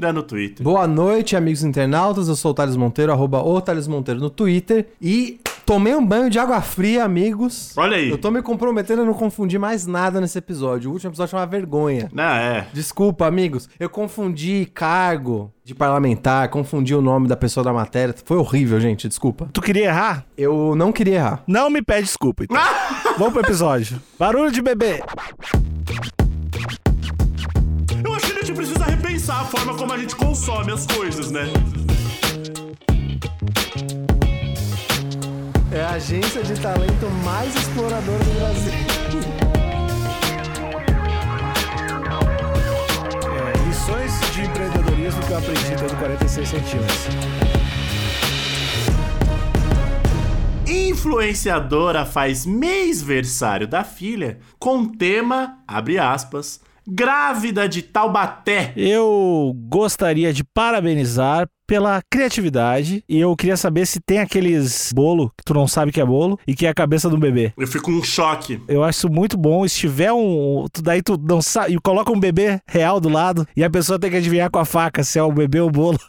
no Twitter. Boa noite, amigos internautas. Eu sou o Thales Monteiro, arroba o Thales Monteiro no Twitter. E tomei um banho de água fria, amigos. Olha aí. Eu tô me comprometendo a não confundir mais nada nesse episódio. O último episódio foi uma vergonha. Não, é. Desculpa, amigos. Eu confundi cargo de parlamentar, confundi o nome da pessoa da matéria. Foi horrível, gente. Desculpa. Tu queria errar? Eu não queria errar. Não me pede desculpa, então. Vamos pro episódio. Barulho de bebê. A forma como a gente consome as coisas, né? É a agência de talento mais exploradora do Brasil. É, lições de empreendedorismo que eu aprendi tendo 46 centímetros. Influenciadora faz mêsversário da filha com tema, abre aspas, grávida de Taubaté. Eu gostaria de parabenizar pela criatividade e eu queria saber se tem aqueles bolo que tu não sabe que é bolo e que é a cabeça do bebê. Eu fico um choque. Eu acho isso muito bom. Se tiver um. tu- Daí tu não sabe. E coloca um bebê real do lado e a pessoa tem que adivinhar com a faca se é o bebê ou o bolo.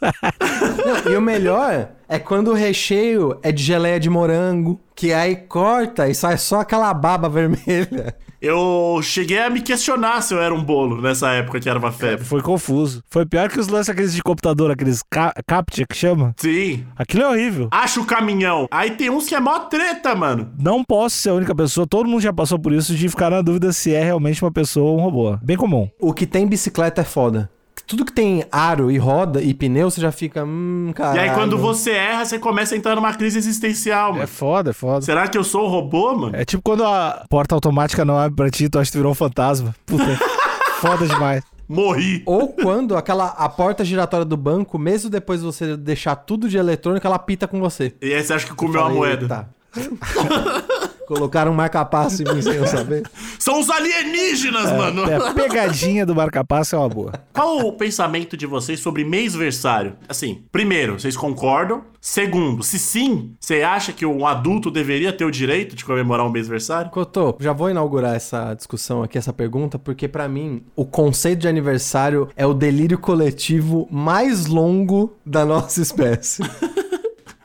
Não, e o melhor é quando o recheio é de geleia de morango, que aí corta e sai só aquela baba vermelha. Eu cheguei a me questionar se eu era um bolo nessa época que era uma febre. Foi confuso. Foi pior que os lances aqueles de computador, aqueles ca captcha que chama. Sim. Aquilo é horrível. Acha o caminhão. Aí tem uns que é mó treta, mano. Não posso ser a única pessoa, todo mundo já passou por isso, de ficar na dúvida se é realmente uma pessoa ou um robô. Bem comum. O que tem bicicleta é foda. Tudo que tem aro e roda e pneu, você já fica, hum, E caralho. aí quando você erra, você começa a entrar numa crise existencial, É mano. foda, é foda. Será que eu sou o robô, mano? É tipo quando a porta automática não abre pra ti, tu acha que tu virou um fantasma. Puta, foda demais. Morri. Ou quando aquela a porta giratória do banco, mesmo depois de você deixar tudo de eletrônico, ela pita com você. E aí você acha que comeu a moeda? "Eita." Colocaram um marca-passo em mim sem eu saber. São os alienígenas, mano. É, a pegadinha do marca-passo é uma boa. Qual o pensamento de vocês sobre mêsversário? Assim, primeiro, vocês concordam? Segundo, se sim, você acha que um adulto deveria ter o direito de comemorar um mêsversário? Cotô, já vou inaugurar essa discussão aqui, essa pergunta, porque pra mim o conceito de aniversário é o delírio coletivo mais longo da nossa espécie.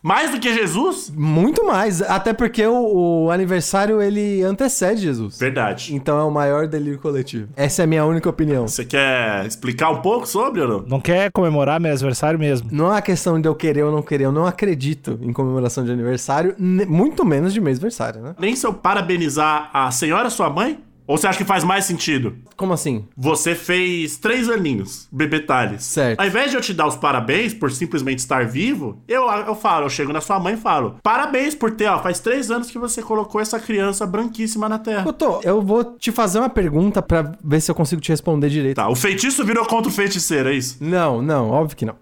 Mais do que Jesus? Muito mais, até porque o, o aniversário ele antecede Jesus. Verdade. Então é o maior delírio coletivo. Essa é a minha única opinião. Você quer explicar um pouco sobre ou não? Não quer comemorar meu aniversário mesmo. Não é uma questão de eu querer ou não querer, eu não acredito em comemoração de aniversário, muito menos de mêsversário, né? Nem se eu parabenizar a senhora sua mãe? Ou você acha que faz mais sentido? Como assim? Você fez três aninhos, bebê Thales. Certo. Ao invés de eu te dar os parabéns por simplesmente estar vivo, eu, eu falo, eu chego na sua mãe e falo: parabéns por ter, ó, faz três anos que você colocou essa criança branquíssima na Terra. Cotô, eu vou te fazer uma pergunta pra ver se eu consigo te responder direito. Tá, o feitiço virou contra o feiticeiro, é isso? Não, não, óbvio que não.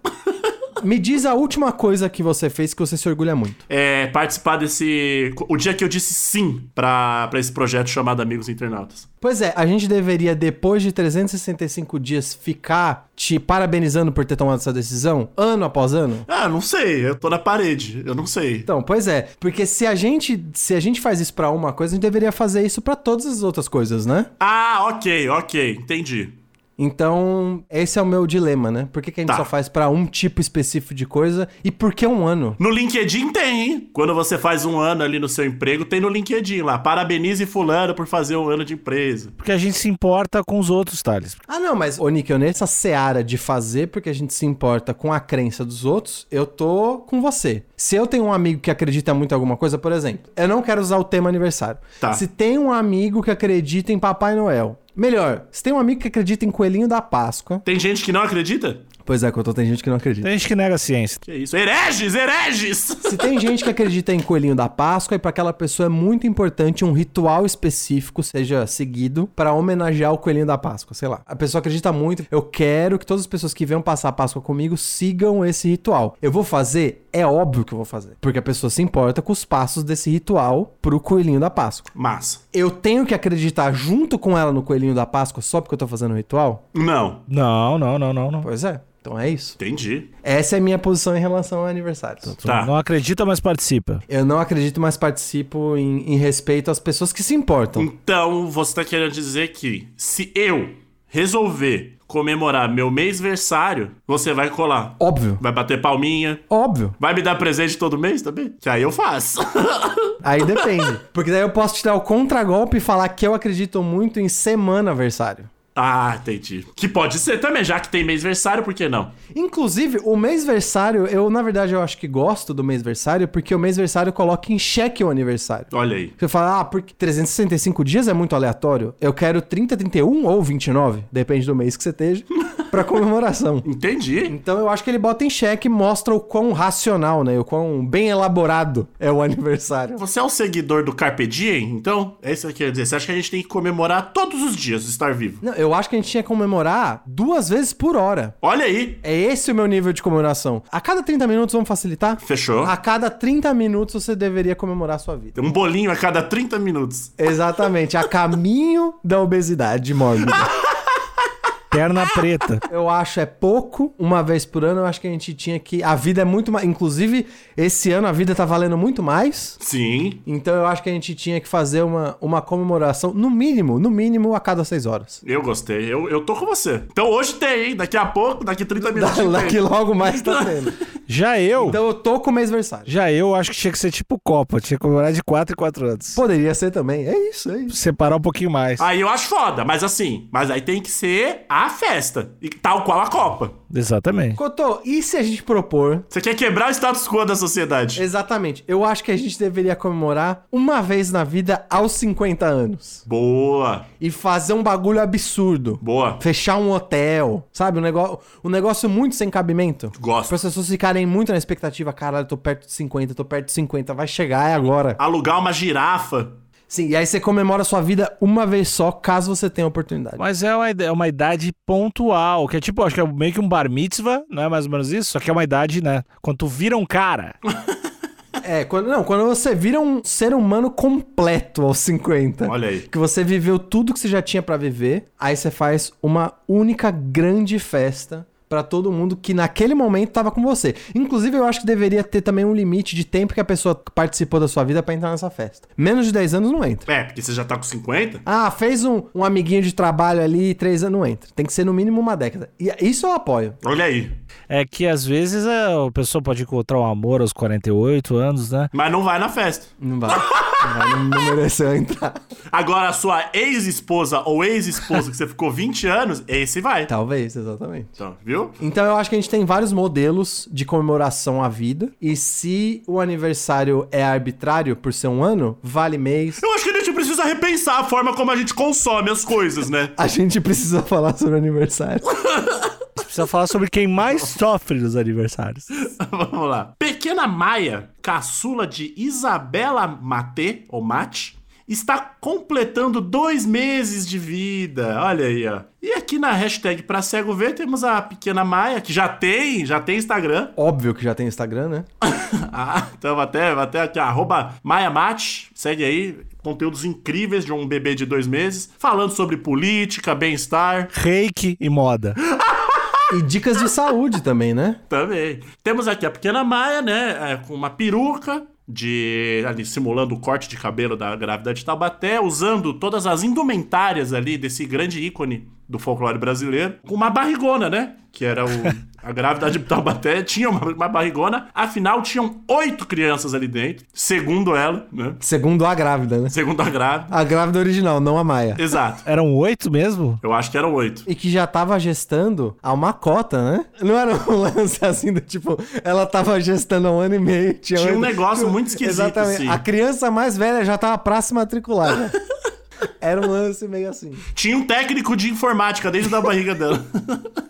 Me diz a última coisa que você fez que você se orgulha muito. É participar desse. O dia que eu disse sim pra, pra esse projeto chamado Amigos Internautas. Pois é, a gente deveria, depois de 365 dias, ficar te parabenizando por ter tomado essa decisão, ano após ano? Ah, não sei, eu tô na parede, eu não sei. Então, pois é, porque se a gente, se a gente faz isso pra uma coisa, a gente deveria fazer isso pra todas as outras coisas, né? Ah, ok, ok, entendi. Então, esse é o meu dilema, né? Por que, que a gente Tá. só faz pra um tipo específico de coisa e por que um ano? No LinkedIn tem, hein? Quando você faz um ano ali no seu emprego, tem no LinkedIn lá. Parabenize fulano por fazer um ano de empresa. Porque a gente se importa com os outros, Thales. Ah, não, mas, ô Nick, eu nessa seara de fazer porque a gente se importa com a crença dos outros, eu tô com você. Se eu tenho um amigo que acredita muito em alguma coisa, por exemplo, eu não quero usar o tema aniversário. Tá. Se tem um amigo que acredita em Papai Noel, melhor, se tem um amigo que acredita em Coelhinho da Páscoa, Tem gente que não acredita? Pois é, Cotô, tem gente que não acredita. Tem gente que nega a ciência. Que isso? Hereges, hereges! Se tem gente que acredita em coelhinho da Páscoa, e para aquela pessoa é muito importante um ritual específico seja seguido para homenagear o coelhinho da Páscoa, sei lá. A pessoa acredita muito, eu quero que todas as pessoas que venham passar a Páscoa comigo sigam esse ritual. Eu vou fazer? É óbvio que eu vou fazer, porque a pessoa se importa com os passos desse ritual pro coelhinho da Páscoa. Massa. Eu tenho que acreditar junto com ela no coelhinho da Páscoa só porque eu tô fazendo o ritual? Não. Não, não, não, não, não. Pois é. Então é isso. Entendi. Essa é a minha posição em relação a aniversários. Tu Tá. Não acredita, mas participa. Eu não acredito, mas participo em, em respeito às pessoas que se importam. Então, você tá querendo dizer que se eu resolver comemorar meu mêsversário, você vai colar. Óbvio. Vai bater palminha. Óbvio. Vai me dar presente todo mês também? Que aí eu faço. Aí depende. Porque daí eu posso te dar o contragolpe e falar que eu acredito muito em semana aniversário. Ah, entendi. Que pode ser também, já que tem mêsversário, por que não? Inclusive, o mêsversário, eu na verdade eu acho que gosto do mêsversário porque o mêsversário coloca em xeque o aniversário. Olha aí. Você fala, ah, porque 365 dias é muito aleatório. Eu quero 30, 31 ou 29, depende do mês que você esteja, pra comemoração. Entendi. Então eu acho que ele bota em xeque e mostra o quão racional, né? O quão bem elaborado é o aniversário. Você é um seguidor do Carpe Diem, então? É isso que eu quero dizer. Você acha que a gente tem que comemorar todos os dias estar vivo? Não, eu acho que a gente tinha que comemorar duas vezes por hora. Olha aí. É esse o meu nível de comemoração. A cada 30 minutos, vamos facilitar? Fechou. A cada 30 minutos você deveria comemorar a sua vida. Um bolinho a cada 30 minutos. Exatamente, a caminho da obesidade mórbida. Perna preta. Eu acho é pouco, uma vez por ano, eu acho que a gente tinha que. A vida é muito mais. Inclusive, esse ano a vida tá valendo muito mais. Sim. Então eu acho que a gente tinha que fazer uma, uma comemoração, no mínimo, no mínimo, a cada seis horas. Eu gostei. Eu, eu tô com você. Então hoje tem, hein? Daqui a pouco, daqui 30 minutos. tem. Daqui logo mais tá tendo. Já eu, Então eu tô com o mêsversário. já eu acho que tinha que ser tipo Copa. Tinha que comemorar de 4 em 4 anos. Poderia ser também. É isso, é isso. Separar um pouquinho mais. Aí eu acho foda, mas assim, mas aí tem que ser a festa. E tal qual a Copa. Exatamente. Cotô, e se a gente propor Você quer quebrar o status quo da sociedade. Exatamente. Eu acho que a gente deveria comemorar uma vez na vida aos 50 anos. Boa. E fazer um bagulho absurdo. Boa. Fechar um hotel, sabe? Um negócio, um negócio muito sem cabimento. Gosto. Para as pessoas ficarem muito na expectativa, caralho, eu tô perto de 50, tô perto de 50, vai chegar, é agora. Alugar uma girafa. Sim, e aí você comemora a sua vida uma vez só, caso você tenha oportunidade. Mas é uma, é uma idade pontual, que é tipo, acho que é meio que um bar mitzvah, não é mais ou menos isso? Só que é uma idade, né? Quando tu vira um cara. É, quando, não, quando você vira um ser humano completo aos 50. Olha aí. Que você viveu tudo que você já tinha pra viver, aí você faz uma única grande festa pra todo mundo que naquele momento tava com você. Inclusive, eu acho que deveria ter também um limite de tempo que a pessoa participou da sua vida pra entrar nessa festa. Menos de 10 anos não entra. É, porque você já tá com 50? Ah, fez um, um amiguinho de trabalho ali, 3 anos não entra. Tem que ser no mínimo uma década. E isso eu apoio. Olha aí. É que às vezes é, a pessoa pode encontrar um amor aos 48 anos, né? Mas não vai na festa. Não vai. não, vai, não, não mereceu entrar. Agora, a sua ex-esposa ou ex-esposo que você ficou 20 anos, esse vai. Talvez, exatamente. Então, viu? Então eu acho que a gente tem vários modelos de comemoração à vida. E se o aniversário é arbitrário por ser um ano, vale mês. Eu acho que a gente precisa repensar a forma como a gente consome as coisas, né? A gente precisa falar sobre aniversário. Precisa falar sobre quem mais sofre nos aniversários. Vamos lá. Pequena Maia, caçula de Isabela Mate, ou Mate, está completando dois meses de vida. Olha aí, ó. E aqui na hashtag pra cego ver temos a pequena Maia, que já tem, já tem Instagram. Óbvio que já tem Instagram, né? Ah, então até, até aqui, arroba Maia Mate, segue aí. Conteúdos incríveis de um bebê de dois meses, falando sobre política, bem-estar. Reiki e moda. E dicas de saúde também, né? Também. Temos aqui a pequena Maia, né? é, com uma peruca. De ali simulando o corte de cabelo da grávida de Taubaté, usando todas as indumentárias ali desse grande ícone do folclore brasileiro, com uma barrigona, né? Que era o. A grávida de Taubaté tinha uma, uma barrigona, afinal tinham oito crianças ali dentro, segundo ela, né? Segundo a grávida, né? Segundo a grávida. A grávida original, não a Maia. Exato. Eram oito mesmo? Eu acho que eram oito. E que já tava gestando há uma cota, né? Não era um lance assim do tipo, ela tava gestando há um ano e meio. Tinha, Tinha um negócio muito esquisito, Exatamente. assim. A criança mais velha já tava pra se matricular. né? Era um lance meio assim. Tinha um técnico de informática dentro da barriga dela.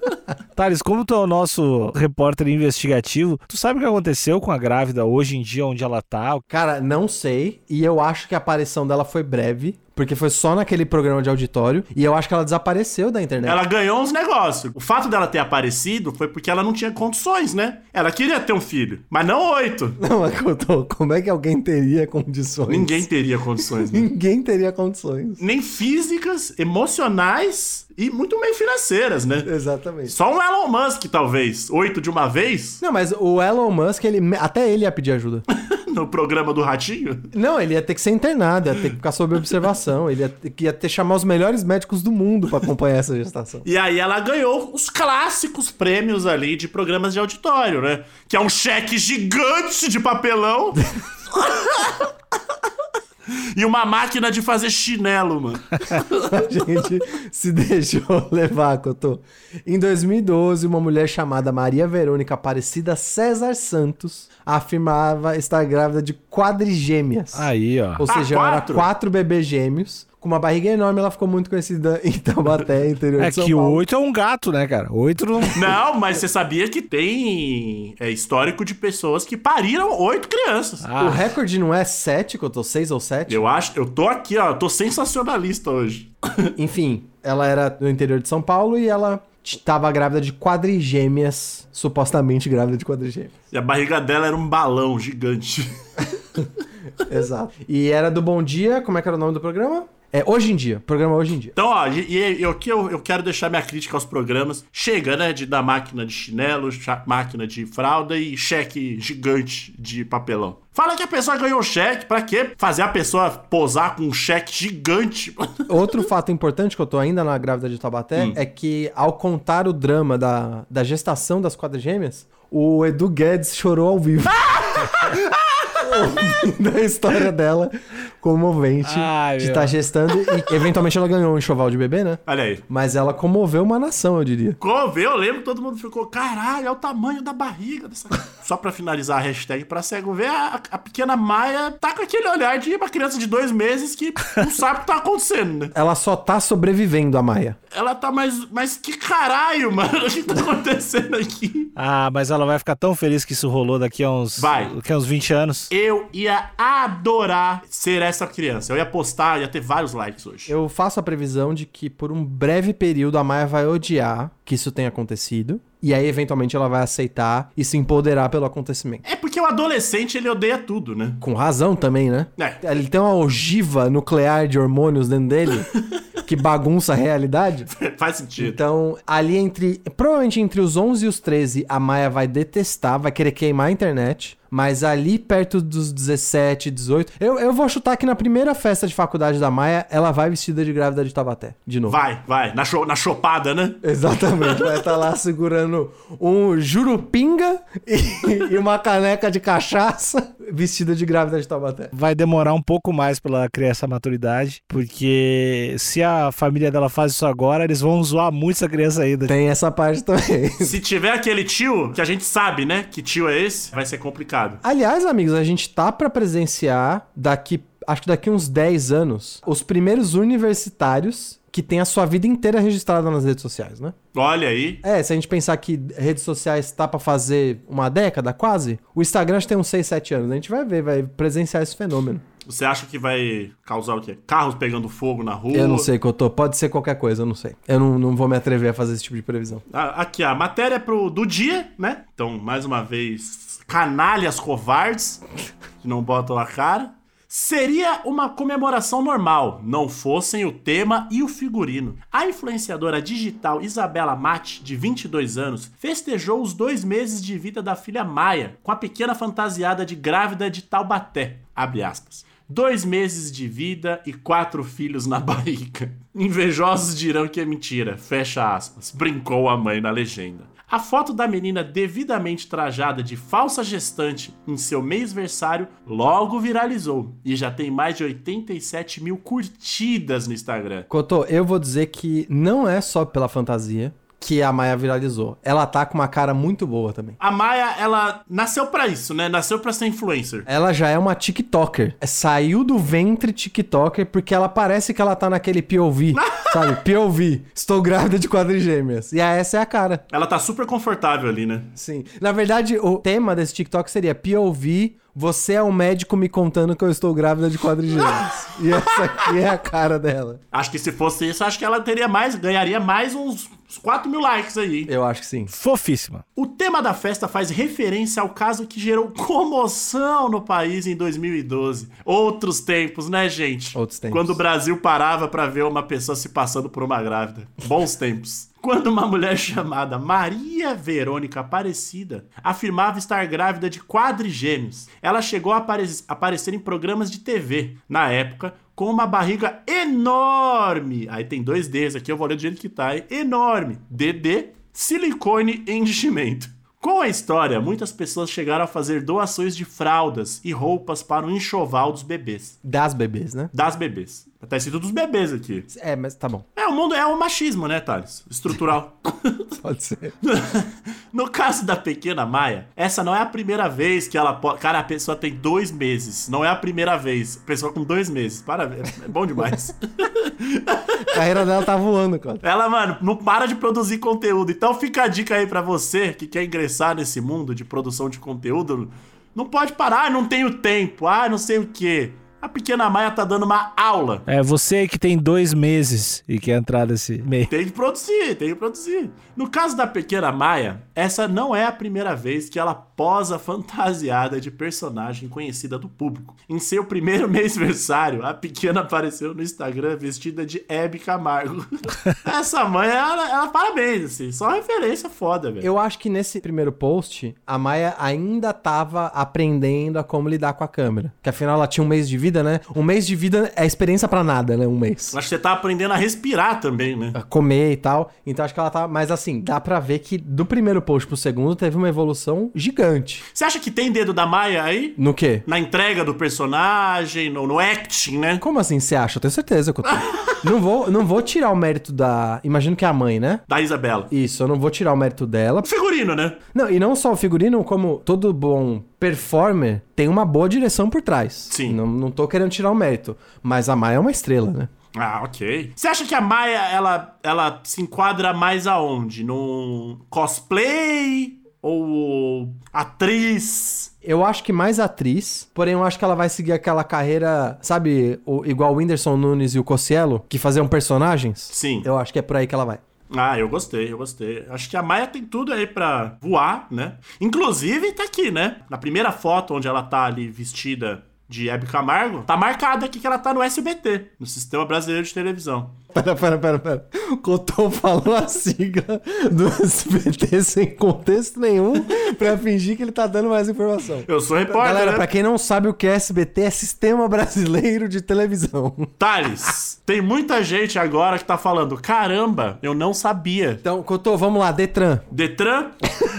Thales, como tu é o nosso repórter investigativo, tu sabe o que aconteceu com a grávida hoje em dia, onde ela tá? Cara, não sei. E eu acho que a aparição dela foi breve. Porque foi só naquele programa de auditório. E eu acho que ela desapareceu da internet. Ela ganhou uns negócios. O fato dela ter aparecido foi porque ela não tinha condições, né? Ela queria ter um filho, mas não oito. Não, mas Cotô, como é que alguém teria condições? Ninguém teria condições. Né? Ninguém teria condições. Nem físicas, emocionais e muito meio financeiras, né? Exatamente. Só um Elon Musk, talvez. Oito de uma vez? Não, mas o Elon Musk, ele, até ele ia pedir ajuda. no programa do Ratinho? Não, ele ia ter que ser internado, ia ter que ficar sob observação. Ele ia ter, ia ter chamar os melhores médicos do mundo para acompanhar essa gestação. E aí ela ganhou os clássicos prêmios ali de programas de auditório, né? Que é um cheque gigante de papelão. E uma máquina de fazer chinelo, mano. A gente se deixou levar, Cotô. Em 2012, uma mulher chamada Maria Verônica Aparecida César Santos afirmava estar grávida de quadrigêmeas. Aí, ó. Ou seja, Ah, era quatro? quatro bebês gêmeos. Com uma barriga enorme, ela ficou muito conhecida em Taubaté, interior É de São que Paulo. oito é um gato, né, cara? Oito não. Não, mas você sabia que tem é, histórico de pessoas que pariram oito crianças. O Ah, recorde não é sete, Cotô? Seis ou sete? Eu acho, eu tô aqui, ó, eu tô sensacionalista hoje. Enfim, ela era do interior de São Paulo e ela estava grávida de quadrigêmeas, supostamente grávida de quadrigêmeas. E a barriga dela era um balão gigante. Exato. E era do Bom Dia, como é que era o nome do programa? É Hoje em Dia, programa Hoje em Dia. Então, ó, e, e aqui eu, eu quero deixar minha crítica aos programas. Chega, né, de dar máquina de chinelo, máquina de fralda e cheque gigante de papelão. Fala que a pessoa ganhou o cheque, pra quê? Fazer a pessoa posar com um cheque gigante. Outro fato importante que eu tô ainda na grávida de Taubaté é que, ao contar o drama da, da gestação das quadrigêmeas, o Edu Guedes chorou ao vivo. da história dela comovente Ai, de estar gestando e eventualmente ela ganhou um enxoval de bebê, né? Olha aí. Mas ela comoveu uma nação, eu diria. Quando eu lembro, todo mundo ficou, caralho, é o tamanho da barriga dessa. Só pra finalizar a hashtag pra cego ver, a, a pequena Maia tá com aquele olhar de uma criança de dois meses que não sabe o que tá acontecendo, né? Ela só tá sobrevivendo, a Maia. Ela tá mais. Mas que caralho, mano? O que tá acontecendo aqui? Ah, mas ela vai ficar tão feliz que isso rolou daqui a uns, Vai. Daqui a uns 20 anos. Eu ia adorar ser essa criança. Eu ia postar, ia ter vários likes hoje. Eu faço a previsão de que por um breve período a Maia vai odiar que isso tenha acontecido. E aí, eventualmente, ela vai aceitar e se empoderar pelo acontecimento. É porque o adolescente ele odeia tudo, né? Com razão também, né? É. Ele tem uma ogiva nuclear de hormônios dentro dele que bagunça a realidade. Faz sentido. Então, ali entre. Provavelmente entre os 11 e os 13, a Maia vai detestar, vai querer queimar a internet. Mas ali perto dos 17, 18. Eu, eu vou chutar que na primeira festa de faculdade da Maia, ela vai vestida de grávida de Tabaté. De novo. Vai, vai. Na, cho- na chopada, né? Exatamente. Vai estar lá segurando um jurupinga e, e uma caneca de cachaça, vestida de grávida de Taubaté. Vai demorar um pouco mais pra ela criar essa maturidade, porque se a família dela faz isso agora, eles vão zoar muito essa criança ainda. Tem essa parte também. Se tiver aquele tio, que a gente sabe, né? Que tio é esse, vai ser complicado. Aliás, amigos, a gente tá pra presenciar daqui, acho que daqui uns 10 anos, os primeiros universitários que têm a sua vida inteira registrada nas redes sociais, né? Olha aí. É, se a gente pensar que redes sociais tá pra fazer uma década quase, o Instagram já tem uns 6, 7 anos. A gente vai ver, vai presenciar esse fenômeno. Você acha que vai causar o quê? Carros pegando fogo na rua? Eu não sei, Cotô. Pode ser ququalquer coisa, eu não sei. Eu não, não vou me atrever a fazer esse tipo de previsão. Ah, Aqui, a matéria pro, do dia, né? Então, mais uma vez, canalhas covardes que não botam a cara. Seria uma comemoração normal, não fossem o tema e o figurino. A influenciadora digital Isabela Mate, de 22 anos, festejou os dois meses de vida da filha Maia com a pequena fantasiada de grávida de Taubaté. Abre aspas. Dois meses de vida e quatro filhos na barriga. Invejosos dirão que é mentira. Fecha aspas. Brincou a mãe na legenda. A foto da menina devidamente trajada de falsa gestante em seu mêsversário logo viralizou e já tem mais de 87 mil curtidas no Instagram. Cotô, eu vou dizer que não é só pela fantasia que a Maia viralizou. Ela tá com uma cara muito boa também. A Maia, ela nasceu pra isso, né? Nasceu pra ser influencer. Ela já é uma TikToker. É, Saiu do ventre TikToker porque ela parece que ela tá naquele POV, sabe? POV. Estou grávida de quadrigêmeas. E essa é a cara. Ela tá super confortável ali, né? Sim. Na verdade, o tema desse TikTok seria POV. Você é um médico me contando que eu estou grávida de quadrigêmeos. e essa aqui é a cara dela. Acho que se fosse isso, acho que ela teria mais, ganharia mais uns, uns 4 mil likes aí. hein? Eu acho que sim. Fofíssima. O tema da festa faz referência ao caso que gerou comoção no país em 2012. Outros tempos, né, gente? Outros tempos. Quando o Brasil parava pra ver uma pessoa se passando por uma grávida. Bons tempos. Quando uma mulher chamada Maria Verônica Aparecida afirmava estar grávida de quadrigêmeos, ela chegou a apare- aparecer em programas de TV, na época, com uma barriga enorme. Aí tem dois Ds aqui, eu vou ler do jeito que tá, hein? Enorme. DD, silicone enchimento. Com a história, muitas pessoas chegaram a fazer doações de fraldas e roupas para o enxoval dos bebês. Das bebês, né? Das bebês. Tá escrito dos bebês aqui. É, mas tá bom. É, o mundo é o machismo, né, Thales? Estrutural. Pode ser. no caso da pequena Maia, essa não é a primeira vez que ela pode. Cara, a pessoa tem dois meses. Não é a primeira vez. Pessoa com dois meses. Parabéns. É bom demais. A carreira dela tá voando, cara. Ela, mano, não para de produzir conteúdo. Então fica a dica aí pra você que quer ingressar nesse mundo de produção de conteúdo. Não pode parar, não tenho tempo, ah, não sei o quê. A pequena Maia tá dando uma aula. É você que tem dois meses e quer entrar nesse meio. Tem que produzir, tem que produzir. No caso da pequena Maia, essa não é a primeira vez que ela posa fantasiada de personagem conhecida do público. Em seu primeiro mêsversário, a pequena apareceu no Instagram vestida de Hebe Camargo. essa mãe, ela, ela parabéns, assim, só referência foda, velho. Eu acho que nesse primeiro post, a Maia ainda tava aprendendo a como lidar com a câmera. Que afinal ela tinha um mês de vida, né? Um mês de vida é experiência pra nada, né? Um mês. Acho que você tá aprendendo a respirar também, né? A comer e tal. Então acho que ela tá. Mas assim, dá pra ver que do primeiro post pro segundo teve uma evolução gigante. Você acha que tem dedo da Maia aí? No quê? Na entrega do personagem, no, no acting, né? Como assim você acha? Eu tenho certeza que eu tô. não, vou, não vou tirar o mérito da. Imagino que é a mãe, né? Da Isabela. Isso, eu não vou tirar o mérito dela. Figurino, né? Não, e não só o figurino, como todo bom performer tem uma boa direção por trás. Sim. Não, não tô querendo tirar o mérito. Mas a Maia é uma estrela, né? Ah, ok. Você acha que a Maia, ela, ela se enquadra mais aonde? No cosplay? Ou atriz? Eu acho que mais atriz, porém eu acho que ela vai seguir aquela carreira, sabe, o- igual o Whindersson Nunes e o Cossielo, que faziam personagens? Sim. Eu acho que é por aí que ela vai. Ah, eu gostei, eu gostei. Acho que a Maia tem tudo aí pra voar, né? Inclusive, tá aqui, né? Na primeira foto onde ela tá ali vestida de Hebe Camargo, tá marcado aqui que ela tá no SBT, no Sistema Brasileiro de Televisão. Pera, pera, pera, pera. O Cotô falou a sigla do SBT sem contexto nenhum pra fingir que ele tá dando mais informação. Eu sou repórter, Galera, né? pra quem não sabe o que é SBT, é Sistema Brasileiro de Televisão. Thales, tem muita gente agora que tá falando, caramba, eu não sabia. Então, Cotô, vamos lá, Detran. Detran,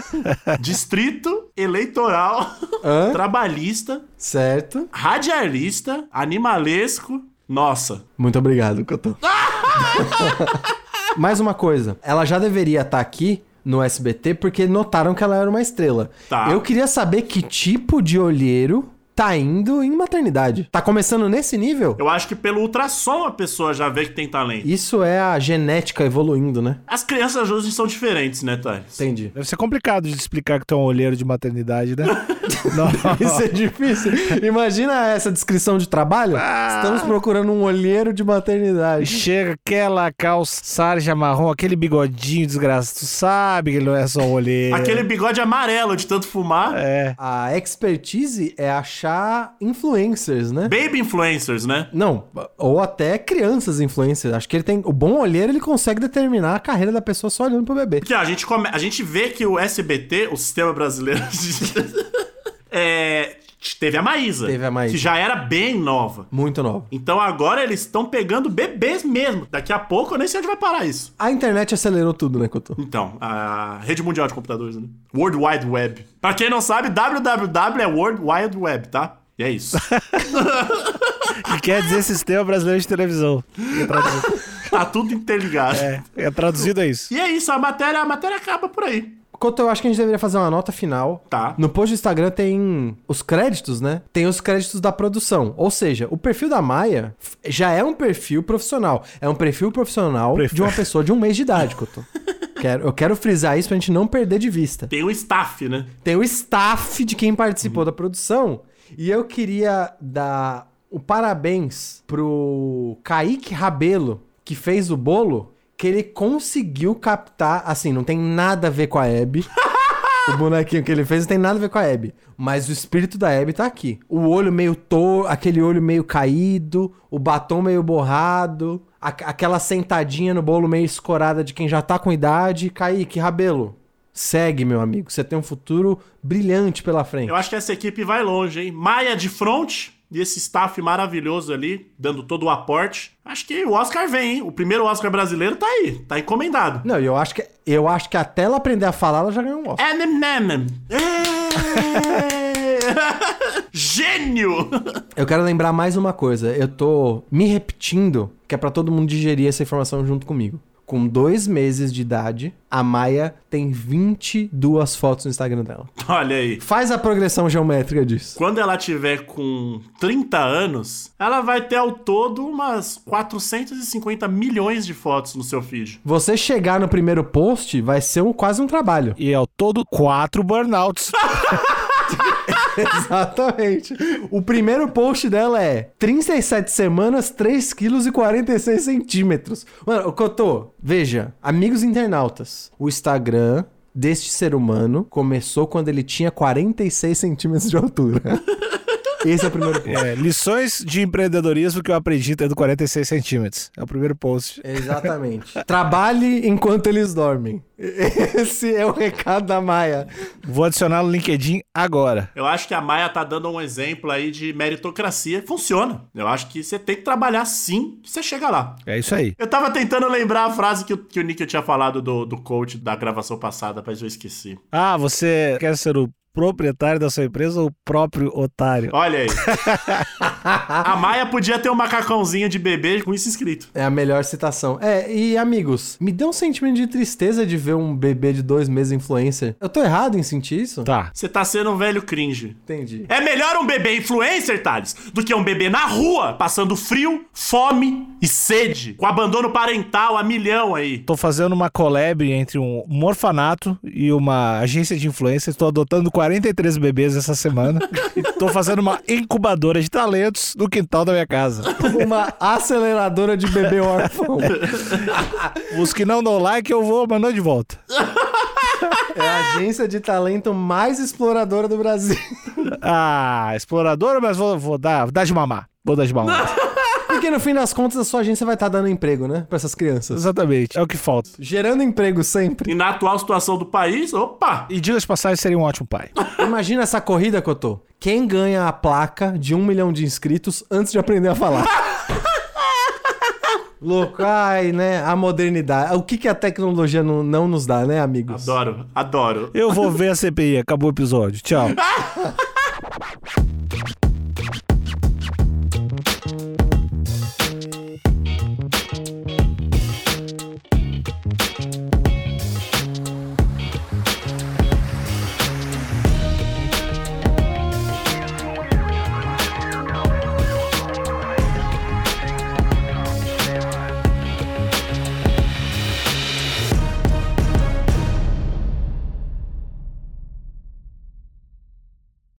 Distrito Eleitoral, Hã? Trabalhista, Certo. Radialista, Animalesco. Nossa, Muito obrigado, Cotô. Mais uma coisa, ela já deveria estar aqui no SBT porque notaram que ela era uma estrela. Tá. Eu queria saber que tipo de olheiro tá indo em maternidade. Tá começando nesse nível? eu acho que pelo ultrassom a pessoa já vê que tem talento. Isso é a genética evoluindo, né? As crianças hoje são diferentes, né, Thales? Entendi. Deve ser complicado de explicar que tu é um olheiro de maternidade, né? Não. Isso é difícil. Imagina essa descrição de trabalho. Estamos procurando um olheiro de maternidade. Chega aquela calça sarja marrom, aquele bigodinho desgraçado. Tu sabe que ele não é só um olheiro. Aquele bigode amarelo de tanto fumar. É. A expertise é achar influencers, né? Baby influencers, né? Não, ou até crianças influencers. Acho que ele tem. O bom olheiro ele consegue determinar a carreira da pessoa só olhando pro bebê. Porque a gente, come... a gente vê que o SBT, o Sistema Brasileiro de... é... Teve a Maísa. Teve a Maísa. Que já era bem nova. Muito novo. Então agora eles estão pegando bebês mesmo. Daqui a pouco eu nem sei onde vai parar isso. A internet acelerou tudo, né, Couto? Então, a rede mundial de computadores, né? World Wide Web. Pra quem não sabe, www é World Wide Web, tá? E é isso. Que quer dizer Sistema Brasileiro de Televisão. tá tudo interligado. É, é traduzido a isso. E é isso, a matéria, a matéria acaba por aí. Couto, eu acho que a gente deveria fazer uma nota final. Tá. No post do Instagram tem os créditos, né? Tem os créditos da produção. Ou seja, o perfil da Maia já é um perfil profissional. É um perfil profissional de uma pessoa de um mês de idade, quero, eu quero frisar isso pra gente não perder de vista. Tem um staff, né? Tem o staff de quem participou da produção. E eu queria dar o parabéns pro Kaique Rabelo, que fez o bolo, que ele conseguiu captar. Assim, não tem nada a ver com a Abby. o bonequinho que ele fez não tem nada a ver com a Abby. Mas o espírito da Abby tá aqui. O olho meio torto, aquele olho meio caído, o batom meio borrado, a- aquela sentadinha no bolo meio escorada de quem já tá com idade. Kaique, Rabelo, Segue, meu amigo. Você tem um futuro brilhante pela frente. Eu acho que essa equipe vai longe, hein? Maia de front e esse staff maravilhoso ali, dando todo o aporte. Acho que o Oscar vem, hein? O primeiro Oscar brasileiro tá aí, tá encomendado. Não, eu acho que eu acho que até ela aprender a falar, ela já ganhou um Oscar. Eminem. É. Gênio! Eu quero lembrar mais uma coisa. Eu tô me repetindo, que é pra todo mundo digerir essa informação junto comigo. Com dois meses de idade, a Maia tem 22 fotos no Instagram dela. Olha aí. Faz a progressão geométrica disso. Quando ela tiver com 30 anos, ela vai ter ao todo umas 450 milhões de fotos no seu feed. Você chegar no primeiro post vai ser um, quase um trabalho. E ao todo, quatro burnouts. Exatamente. O primeiro post dela é 37 semanas, 3 quilos e 46 centímetros. Mano, Cotô, veja, amigos internautas, o Instagram deste ser humano começou quando ele tinha 46 centímetros de altura. Esse é o primeiro post. É, lições de empreendedorismo que eu aprendi tendo 46 centímetros. É o primeiro post. Exatamente. Trabalhe enquanto eles dormem. Esse é o recado da Maia. Vou adicionar no LinkedIn agora. Eu acho que a Maia tá dando um exemplo aí de meritocracia. Funciona. Eu acho que você tem que trabalhar sim que você chega lá. É isso aí. Eu tava tentando lembrar a frase que, o- que o Nick tinha falado do, do coach da gravação passada, mas eu esqueci. Ah, você quer ser o proprietário da sua empresa ou o próprio otário? Olha aí. a Maia podia ter um macacãozinho de bebê com isso escrito. É a melhor citação. É, e amigos, me deu um sentimento de tristeza de ver um bebê de dois meses influencer. Eu tô errado em sentir isso? Tá. Você tá sendo um velho cringe. Entendi. É melhor um bebê influencer, Thales, do que um bebê na rua, passando frio, fome e sede, com abandono parental a milhão aí. Tô fazendo uma collab entre um, um orfanato e uma agência de influências. Tô adotando 43 bebês essa semana. e tô fazendo uma incubadora de talentos no quintal da minha casa. Uma aceleradora de bebê órfão. Os que não dão like, eu vou mandando de volta. É a agência de talento mais exploradora do Brasil. Ah, exploradora, mas vou, vou dar, dar de mamar. Vou dar de mamar. Porque no fim das contas a sua agência vai estar dando emprego, né? Pra essas crianças. Exatamente. É o que falta. Gerando emprego sempre. E na atual situação do país, opa! E diga de passagem, seria um ótimo pai. Imagina essa corrida, Cotô. Quem ganha a placa de um milhão de inscritos antes de aprender a falar? Louco, ai, né? A modernidade. O que, que a tecnologia não, não nos dá, né, amigos? Adoro, adoro. Eu vou ver a CPI. Acabou o episódio. Tchau.